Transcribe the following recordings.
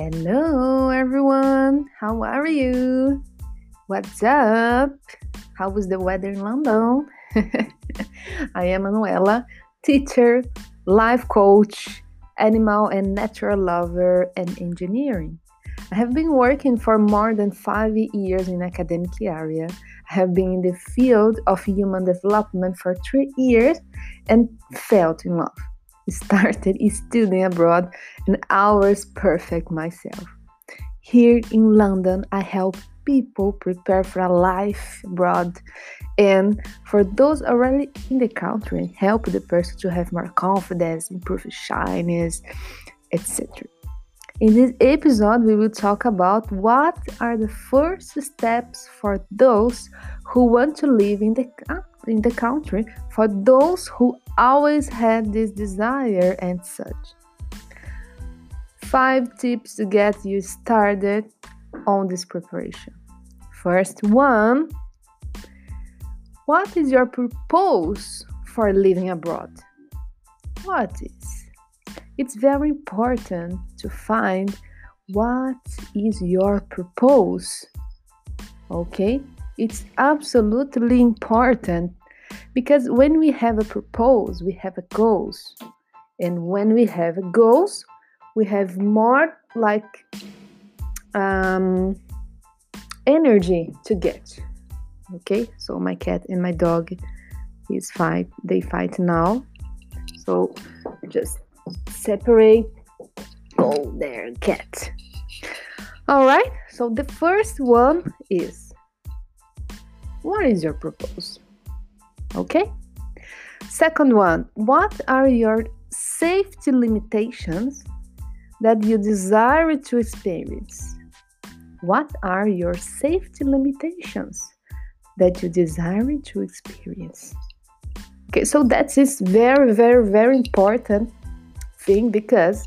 Hello, everyone. How are you? What's up? How was the weather in London? I am Manuela, teacher, life coach, animal and natural lover, and engineering. I have been working for more than five years in academic area. I have been in the field of human development for three years and felt in love started studying abroad and I was perfect myself. Here in London, I help people prepare for a life abroad and for those already in the country, help the person to have more confidence, improve shyness, etc. In this episode, we will talk about what are the first steps for those who want to live in the in the country for those who always had this desire and such. Five tips to get you started on this preparation. First one What is your purpose for living abroad? What is? It's very important to find what is your purpose. Okay? It's absolutely important because when we have a purpose, we have a goals. And when we have a goals, we have more like um, energy to get. Okay, so my cat and my dog is fight. They fight now. So just separate. Go there, cat. All right. So the first one is what is your purpose? Okay? Second one, what are your safety limitations that you desire to experience? What are your safety limitations that you desire to experience? Okay, so that is very, very, very important thing because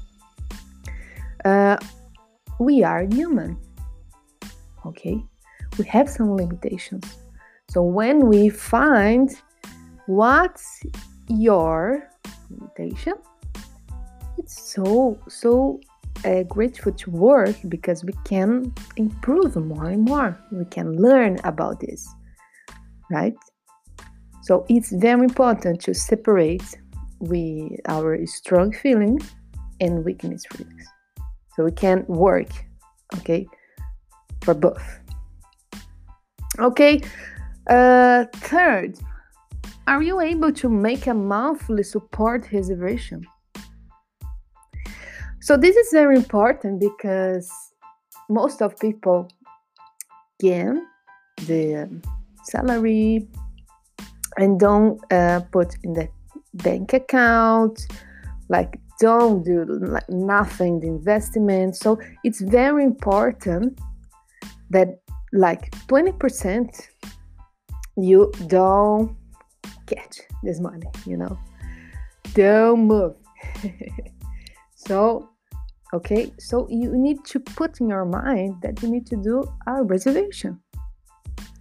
uh, we are human. Okay, we have some limitations so when we find what's your limitation, it's so so uh, grateful to work because we can improve more and more. We can learn about this, right? So it's very important to separate we our strong feelings and weakness feelings, so we can work, okay, for both. Okay, uh, third, are you able to make a monthly support reservation? So this is very important because most of people gain the salary and don't uh, put in the bank account, like don't do like nothing the investment. So it's very important that like 20% you don't get this money, you know. Don't move. so, okay, so you need to put in your mind that you need to do a reservation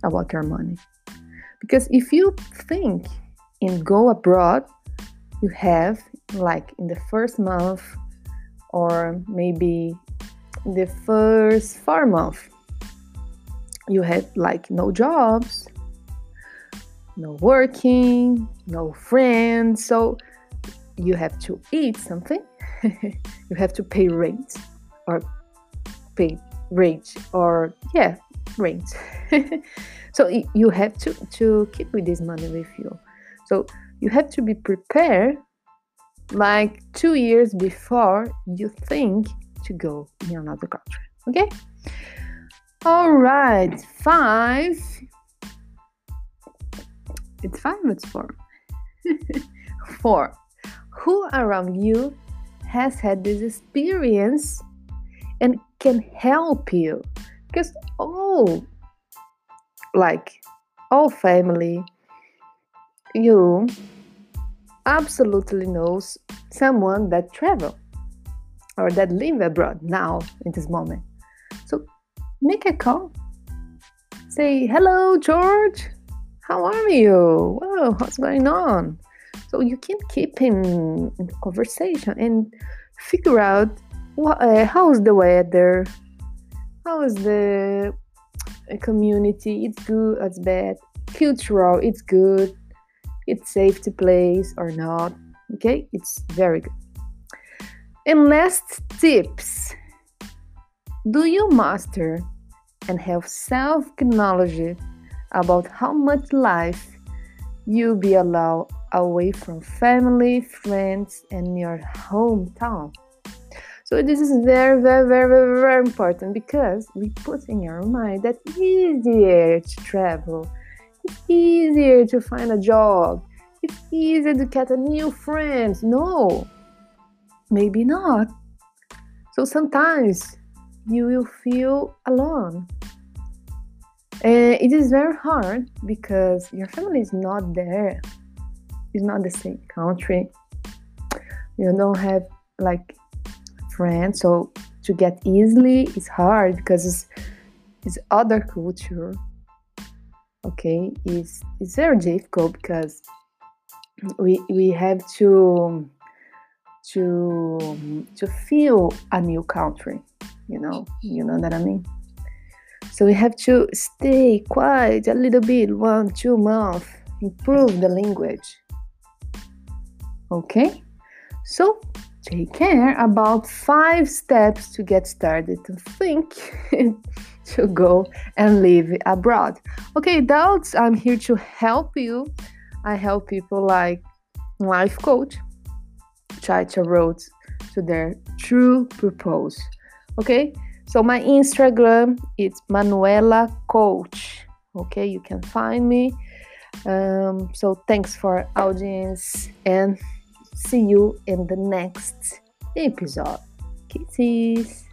about your money. Because if you think in go abroad, you have like in the first month or maybe the first four months you had like no jobs no working, no friends. So you have to eat something, you have to pay rent or pay rent or yeah, rent. so you have to, to keep with this money with you. So you have to be prepared like two years before you think to go in another country. Okay? All right, five it's five, it's four. four. Who around you has had this experience and can help you? Because all, oh, like all family, you absolutely knows someone that travel or that live abroad now in this moment. So make a call. Say, hello, George. How are you? Well, what's going on? So you can keep in, in conversation and figure out uh, how's the weather? How is the community? It's good, it's bad. Cultural, it's good. It's safe to place or not. Okay, it's very good. And last tips Do you master and have self knowledge about how much life you be allowed away from family, friends, and your hometown? So this is very, very, very, very, very important because we put in your mind that it's easier to travel, it's easier to find a job, it's easier to get a new friends. No, maybe not. So sometimes you will feel alone. And it is very hard because your family is not there. It's not the same country. You don't have like friends, so to get easily it's hard because it's, it's other culture. Okay, it's it's very difficult because we we have to to to feel a new country you know you know what i mean so we have to stay quiet a little bit one two months improve the language. Okay? So take care about five steps to get started to think to go and live abroad. Okay adults, i'm here to help you. I help people like life coach try to road to their true purpose. Okay, so my Instagram is Manuela Coach. Okay, you can find me. Um, so thanks for audience and see you in the next episode. Kisses.